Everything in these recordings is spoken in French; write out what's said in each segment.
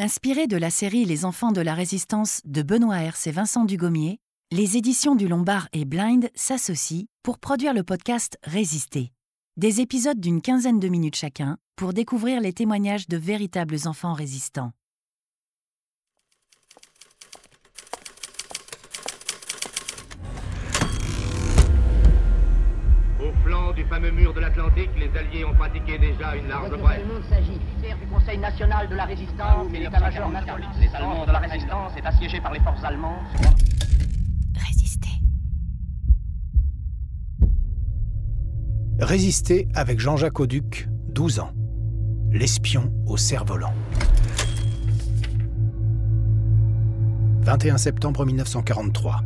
Inspiré de la série Les enfants de la résistance de Benoît Hers et Vincent Dugommier, les éditions du Lombard et Blind s'associent pour produire le podcast Résister. Des épisodes d'une quinzaine de minutes chacun pour découvrir les témoignages de véritables enfants résistants. Au flanc du fameux mur de l'Atlantique, les Alliés ont pratiqué déjà une large brèche. nom s'agit du Conseil national de la résistance et l'état-major national. Les Allemands de la résistance est assiégé par les forces allemandes. Résister. Résister avec Jean-Jacques Auduc, 12 ans. L'espion au cerf-volant. 21 septembre 1943.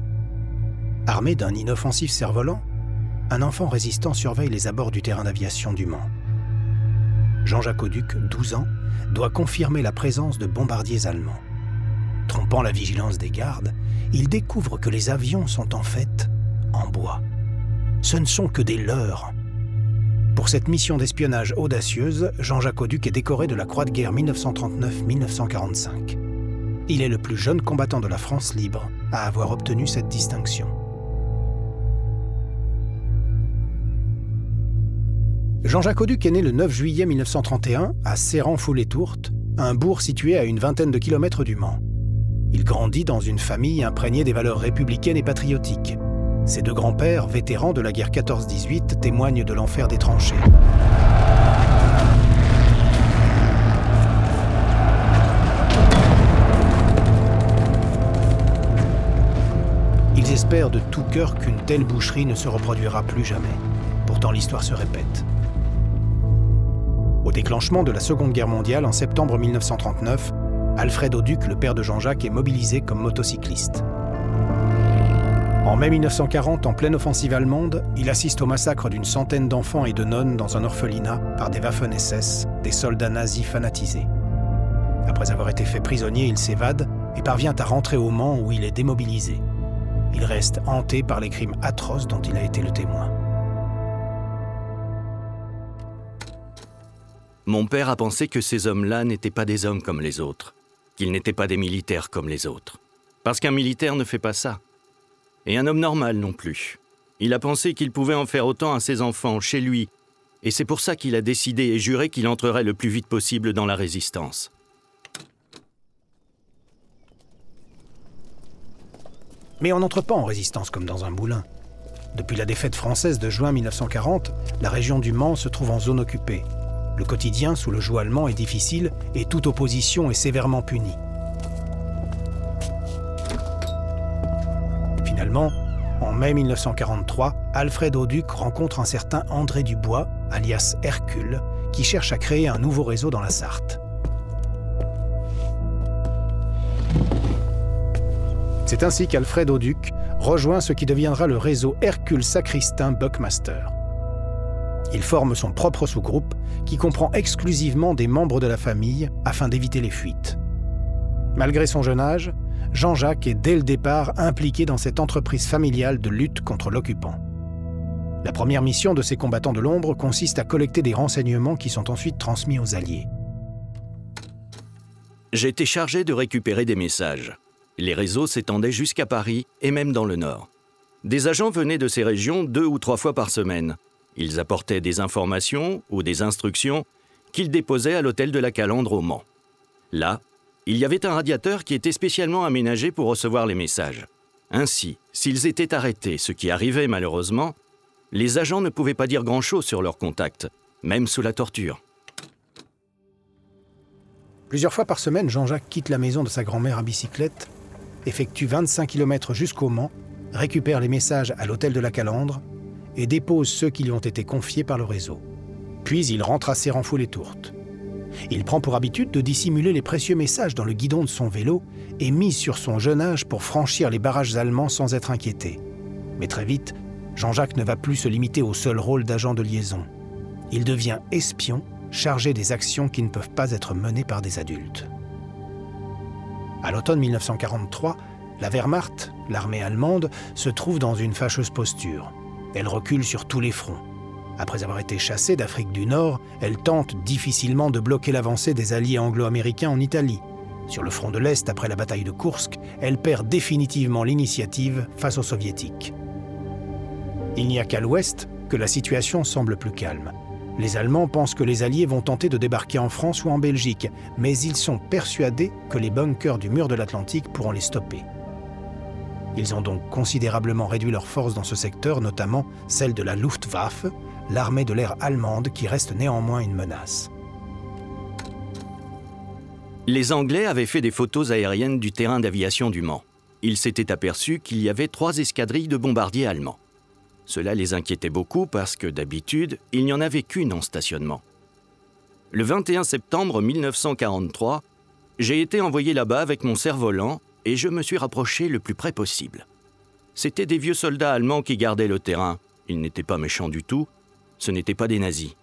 Armé d'un inoffensif cerf-volant, un enfant résistant surveille les abords du terrain d'aviation du Mans. Jean-Jacques Auduc, 12 ans, doit confirmer la présence de bombardiers allemands. Trompant la vigilance des gardes, il découvre que les avions sont en fait en bois. Ce ne sont que des leurres. Pour cette mission d'espionnage audacieuse, Jean-Jacques Auduc est décoré de la Croix de guerre 1939-1945. Il est le plus jeune combattant de la France libre à avoir obtenu cette distinction. Jean-Jacques Auduc est né le 9 juillet 1931 à Serran-Foulet-Tourte, un bourg situé à une vingtaine de kilomètres du Mans. Il grandit dans une famille imprégnée des valeurs républicaines et patriotiques. Ses deux grands-pères, vétérans de la guerre 14-18, témoignent de l'enfer des tranchées. Ils espèrent de tout cœur qu'une telle boucherie ne se reproduira plus jamais. Pourtant, l'histoire se répète. Déclenchement de la Seconde Guerre mondiale en septembre 1939, Alfred Auduc, le père de Jean-Jacques, est mobilisé comme motocycliste. En mai 1940, en pleine offensive allemande, il assiste au massacre d'une centaine d'enfants et de nonnes dans un orphelinat par des Waffen-SS, des soldats nazis fanatisés. Après avoir été fait prisonnier, il s'évade et parvient à rentrer au Mans où il est démobilisé. Il reste hanté par les crimes atroces dont il a été le témoin. Mon père a pensé que ces hommes-là n'étaient pas des hommes comme les autres, qu'ils n'étaient pas des militaires comme les autres. Parce qu'un militaire ne fait pas ça. Et un homme normal non plus. Il a pensé qu'il pouvait en faire autant à ses enfants, chez lui, et c'est pour ça qu'il a décidé et juré qu'il entrerait le plus vite possible dans la résistance. Mais on n'entre pas en résistance comme dans un moulin. Depuis la défaite française de juin 1940, la région du Mans se trouve en zone occupée. Le quotidien sous le joug allemand est difficile et toute opposition est sévèrement punie. Finalement, en mai 1943, Alfred Auduc rencontre un certain André Dubois, alias Hercule, qui cherche à créer un nouveau réseau dans la Sarthe. C'est ainsi qu'Alfred Auduc rejoint ce qui deviendra le réseau Hercule Sacristain Buckmaster. Il forme son propre sous-groupe qui comprend exclusivement des membres de la famille afin d'éviter les fuites. Malgré son jeune âge, Jean-Jacques est dès le départ impliqué dans cette entreprise familiale de lutte contre l'occupant. La première mission de ces combattants de l'ombre consiste à collecter des renseignements qui sont ensuite transmis aux Alliés. Été chargé de récupérer des messages. Les réseaux s'étendaient jusqu'à Paris et même dans le Nord. Des agents venaient de ces régions deux ou trois fois par semaine. Ils apportaient des informations ou des instructions qu'ils déposaient à l'hôtel de la Calandre au Mans. Là, il y avait un radiateur qui était spécialement aménagé pour recevoir les messages. Ainsi, s'ils étaient arrêtés, ce qui arrivait malheureusement, les agents ne pouvaient pas dire grand-chose sur leurs contacts, même sous la torture. Plusieurs fois par semaine, Jean-Jacques quitte la maison de sa grand-mère à bicyclette, effectue 25 km jusqu'au Mans, récupère les messages à l'hôtel de la Calandre et dépose ceux qui lui ont été confiés par le réseau. Puis il rentre à Serran-Foulet-Tourte. Il prend pour habitude de dissimuler les précieux messages dans le guidon de son vélo et mise sur son jeune âge pour franchir les barrages allemands sans être inquiété. Mais très vite, Jean-Jacques ne va plus se limiter au seul rôle d'agent de liaison. Il devient espion chargé des actions qui ne peuvent pas être menées par des adultes. À l'automne 1943, la Wehrmacht, l'armée allemande, se trouve dans une fâcheuse posture. Elle recule sur tous les fronts. Après avoir été chassée d'Afrique du Nord, elle tente difficilement de bloquer l'avancée des alliés anglo-américains en Italie. Sur le front de l'Est, après la bataille de Kursk, elle perd définitivement l'initiative face aux soviétiques. Il n'y a qu'à l'ouest que la situation semble plus calme. Les Allemands pensent que les Alliés vont tenter de débarquer en France ou en Belgique, mais ils sont persuadés que les bunkers du mur de l'Atlantique pourront les stopper. Ils ont donc considérablement réduit leurs forces dans ce secteur, notamment celle de la Luftwaffe, l'armée de l'air allemande qui reste néanmoins une menace. Les Anglais avaient fait des photos aériennes du terrain d'aviation du Mans. Ils s'étaient aperçus qu'il y avait trois escadrilles de bombardiers allemands. Cela les inquiétait beaucoup parce que d'habitude, il n'y en avait qu'une en stationnement. Le 21 septembre 1943, j'ai été envoyé là-bas avec mon cerf-volant et je me suis rapproché le plus près possible. C'étaient des vieux soldats allemands qui gardaient le terrain. Ils n'étaient pas méchants du tout. Ce n'étaient pas des nazis.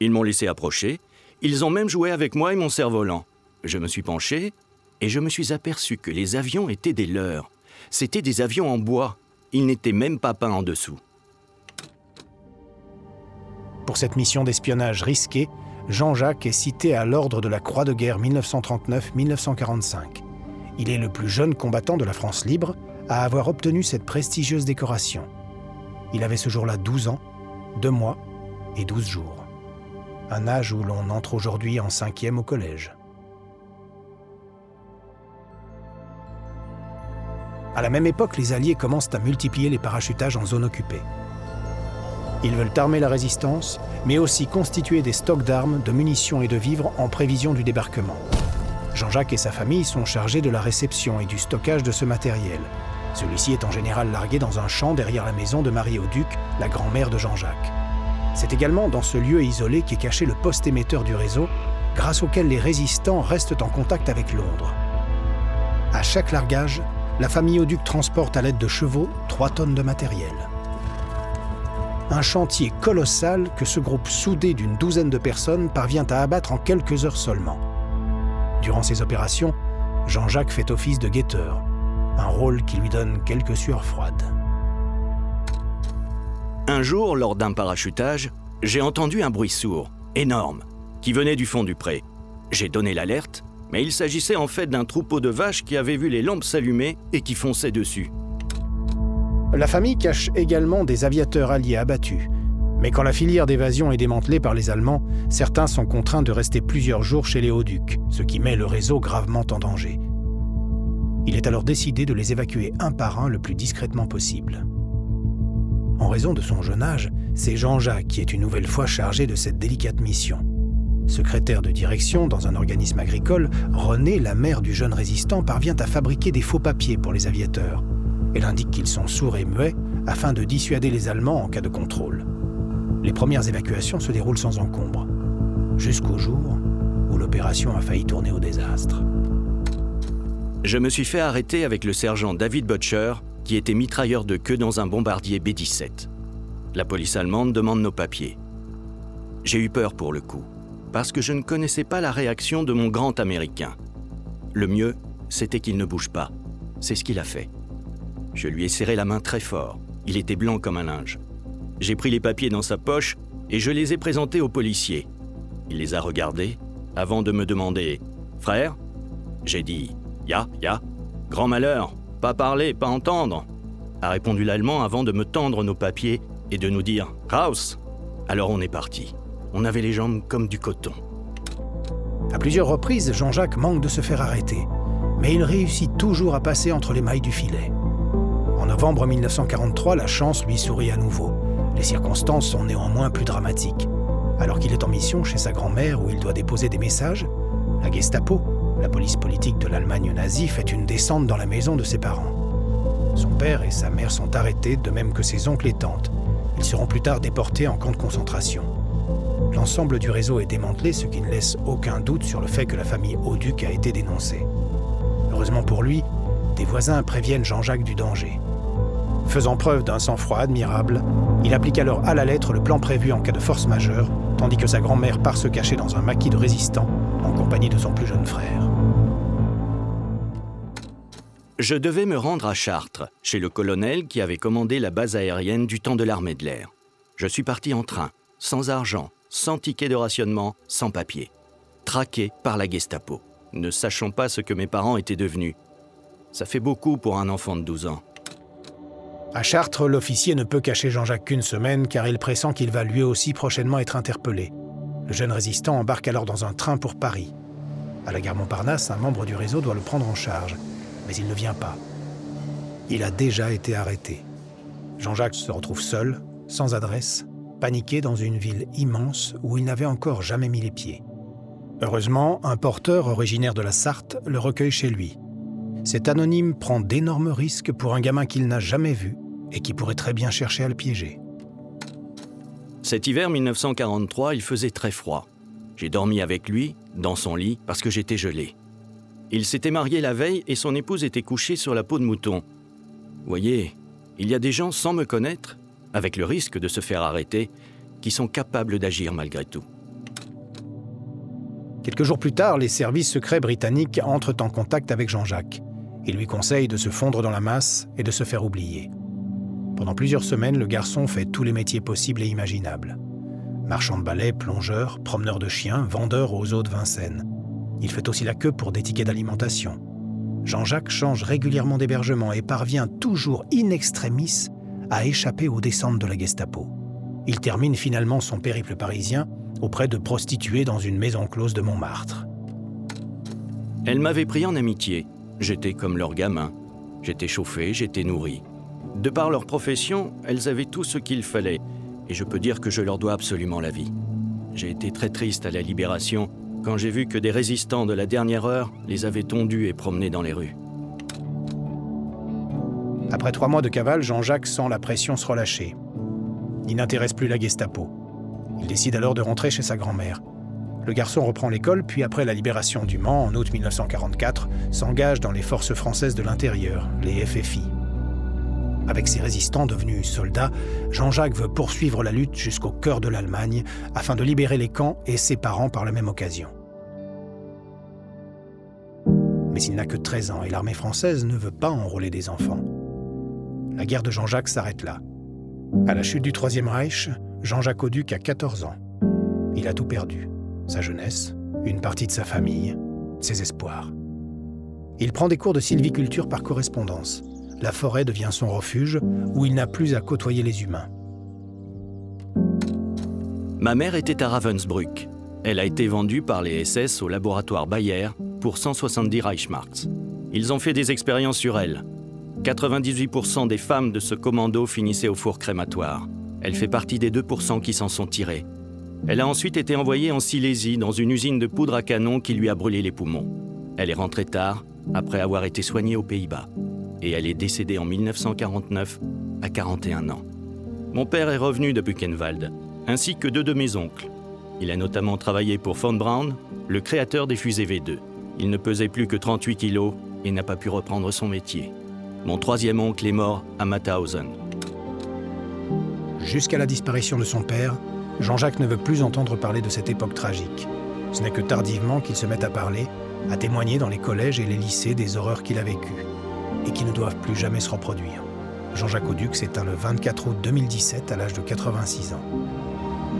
Ils m'ont laissé approcher. Ils ont même joué avec moi et mon cerf-volant. Je me suis penché et je me suis aperçu que les avions étaient des leurs. C'étaient des avions en bois. Ils n'étaient même pas peints en dessous. Pour cette mission d'espionnage risquée, Jean-Jacques est cité à l'ordre de la Croix de guerre 1939-1945. Il est le plus jeune combattant de la France libre à avoir obtenu cette prestigieuse décoration. Il avait ce jour-là 12 ans, 2 mois et 12 jours. Un âge où l'on entre aujourd'hui en cinquième au collège. À la même époque, les Alliés commencent à multiplier les parachutages en zone occupée. Ils veulent armer la résistance, mais aussi constituer des stocks d'armes, de munitions et de vivres en prévision du débarquement. Jean-Jacques et sa famille sont chargés de la réception et du stockage de ce matériel. Celui-ci est en général largué dans un champ derrière la maison de Marie-Auduc, la grand-mère de Jean-Jacques. C'est également dans ce lieu isolé qu'est caché le poste émetteur du réseau, grâce auquel les résistants restent en contact avec Londres. À chaque largage, la famille Auduc transporte à l'aide de chevaux 3 tonnes de matériel un chantier colossal que ce groupe soudé d'une douzaine de personnes parvient à abattre en quelques heures seulement. Durant ces opérations, Jean-Jacques fait office de guetteur, un rôle qui lui donne quelques sueurs froides. Un jour, lors d'un parachutage, j'ai entendu un bruit sourd, énorme, qui venait du fond du pré. J'ai donné l'alerte, mais il s'agissait en fait d'un troupeau de vaches qui avait vu les lampes s'allumer et qui fonçait dessus. La famille cache également des aviateurs alliés abattus. Mais quand la filière d'évasion est démantelée par les Allemands, certains sont contraints de rester plusieurs jours chez les Hauts-Ducs, ce qui met le réseau gravement en danger. Il est alors décidé de les évacuer un par un le plus discrètement possible. En raison de son jeune âge, c'est Jean-Jacques qui est une nouvelle fois chargé de cette délicate mission. Secrétaire de direction dans un organisme agricole, René, la mère du jeune résistant, parvient à fabriquer des faux papiers pour les aviateurs. Elle indique qu'ils sont sourds et muets afin de dissuader les Allemands en cas de contrôle. Les premières évacuations se déroulent sans encombre, jusqu'au jour où l'opération a failli tourner au désastre. Je me suis fait arrêter avec le sergent David Butcher, qui était mitrailleur de queue dans un bombardier B-17. La police allemande demande nos papiers. J'ai eu peur pour le coup, parce que je ne connaissais pas la réaction de mon grand Américain. Le mieux, c'était qu'il ne bouge pas. C'est ce qu'il a fait. Je lui ai serré la main très fort. Il était blanc comme un linge. J'ai pris les papiers dans sa poche et je les ai présentés au policier. Il les a regardés avant de me demander Frère? J'ai dit Ya, ya. Grand malheur, pas parler, pas entendre a répondu l'Allemand avant de me tendre nos papiers et de nous dire Raus Alors on est parti. On avait les jambes comme du coton. À plusieurs reprises, Jean-Jacques manque de se faire arrêter, mais il réussit toujours à passer entre les mailles du filet novembre 1943, la chance lui sourit à nouveau. Les circonstances sont néanmoins plus dramatiques. Alors qu'il est en mission chez sa grand-mère où il doit déposer des messages, la Gestapo, la police politique de l'Allemagne nazie, fait une descente dans la maison de ses parents. Son père et sa mère sont arrêtés, de même que ses oncles et tantes. Ils seront plus tard déportés en camp de concentration. L'ensemble du réseau est démantelé, ce qui ne laisse aucun doute sur le fait que la famille Auduc a été dénoncée. Heureusement pour lui, des voisins préviennent Jean-Jacques du danger. Faisant preuve d'un sang-froid admirable, il applique alors à la lettre le plan prévu en cas de force majeure, tandis que sa grand-mère part se cacher dans un maquis de résistants en compagnie de son plus jeune frère. Je devais me rendre à Chartres, chez le colonel qui avait commandé la base aérienne du temps de l'armée de l'air. Je suis parti en train, sans argent, sans ticket de rationnement, sans papier. Traqué par la Gestapo. ne sachant pas ce que mes parents étaient devenus. Ça fait beaucoup pour un enfant de 12 ans. À Chartres, l'officier ne peut cacher Jean-Jacques qu'une semaine car il pressent qu'il va lui aussi prochainement être interpellé. Le jeune résistant embarque alors dans un train pour Paris. À la gare Montparnasse, un membre du réseau doit le prendre en charge, mais il ne vient pas. Il a déjà été arrêté. Jean-Jacques se retrouve seul, sans adresse, paniqué dans une ville immense où il n'avait encore jamais mis les pieds. Heureusement, un porteur originaire de la Sarthe le recueille chez lui. Cet anonyme prend d'énormes risques pour un gamin qu'il n'a jamais vu et qui pourrait très bien chercher à le piéger. Cet hiver 1943, il faisait très froid. J'ai dormi avec lui, dans son lit, parce que j'étais gelé. Il s'était marié la veille et son épouse était couchée sur la peau de mouton. Voyez, il y a des gens sans me connaître, avec le risque de se faire arrêter, qui sont capables d'agir malgré tout. Quelques jours plus tard, les services secrets britanniques entrent en contact avec Jean-Jacques. Ils lui conseillent de se fondre dans la masse et de se faire oublier. Pendant plusieurs semaines, le garçon fait tous les métiers possibles et imaginables. Marchand de balai, plongeur, promeneur de chiens, vendeur aux eaux de Vincennes. Il fait aussi la queue pour des tickets d'alimentation. Jean-Jacques change régulièrement d'hébergement et parvient toujours in extremis à échapper aux descentes de la Gestapo. Il termine finalement son périple parisien auprès de prostituées dans une maison close de Montmartre. Elle m'avait pris en amitié. J'étais comme leur gamin. J'étais chauffé, j'étais nourri. De par leur profession, elles avaient tout ce qu'il fallait, et je peux dire que je leur dois absolument la vie. J'ai été très triste à la libération quand j'ai vu que des résistants de la dernière heure les avaient tondus et promenés dans les rues. Après trois mois de cavale, Jean-Jacques sent la pression se relâcher. Il n'intéresse plus la Gestapo. Il décide alors de rentrer chez sa grand-mère. Le garçon reprend l'école, puis après la libération du Mans en août 1944, s'engage dans les forces françaises de l'intérieur, les FFI. Avec ses résistants devenus soldats, Jean-Jacques veut poursuivre la lutte jusqu'au cœur de l'Allemagne afin de libérer les camps et ses parents par la même occasion. Mais il n'a que 13 ans et l'armée française ne veut pas enrôler des enfants. La guerre de Jean-Jacques s'arrête là. À la chute du Troisième Reich, Jean-Jacques Auduc a 14 ans. Il a tout perdu. Sa jeunesse, une partie de sa famille, ses espoirs. Il prend des cours de sylviculture par correspondance. La forêt devient son refuge où il n'a plus à côtoyer les humains. Ma mère était à Ravensbrück. Elle a été vendue par les SS au laboratoire Bayer pour 170 Reichsmarks. Ils ont fait des expériences sur elle. 98% des femmes de ce commando finissaient au four crématoire. Elle fait partie des 2% qui s'en sont tirés. Elle a ensuite été envoyée en Silésie dans une usine de poudre à canon qui lui a brûlé les poumons. Elle est rentrée tard, après avoir été soignée aux Pays-Bas. Et elle est décédée en 1949, à 41 ans. Mon père est revenu de Buchenwald, ainsi que deux de mes oncles. Il a notamment travaillé pour von Braun, le créateur des fusées V2. Il ne pesait plus que 38 kilos et n'a pas pu reprendre son métier. Mon troisième oncle est mort à Mauthausen. Jusqu'à la disparition de son père, Jean-Jacques ne veut plus entendre parler de cette époque tragique. Ce n'est que tardivement qu'il se met à parler, à témoigner dans les collèges et les lycées des horreurs qu'il a vécues et qui ne doivent plus jamais se reproduire. Jean-Jacques Auduc s'éteint le 24 août 2017 à l'âge de 86 ans.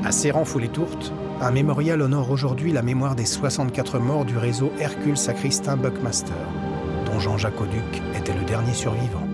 À Séran-Foulet-Tourte, un mémorial honore aujourd'hui la mémoire des 64 morts du réseau Hercule Sacristain Buckmaster, dont Jean-Jacques Auduc était le dernier survivant.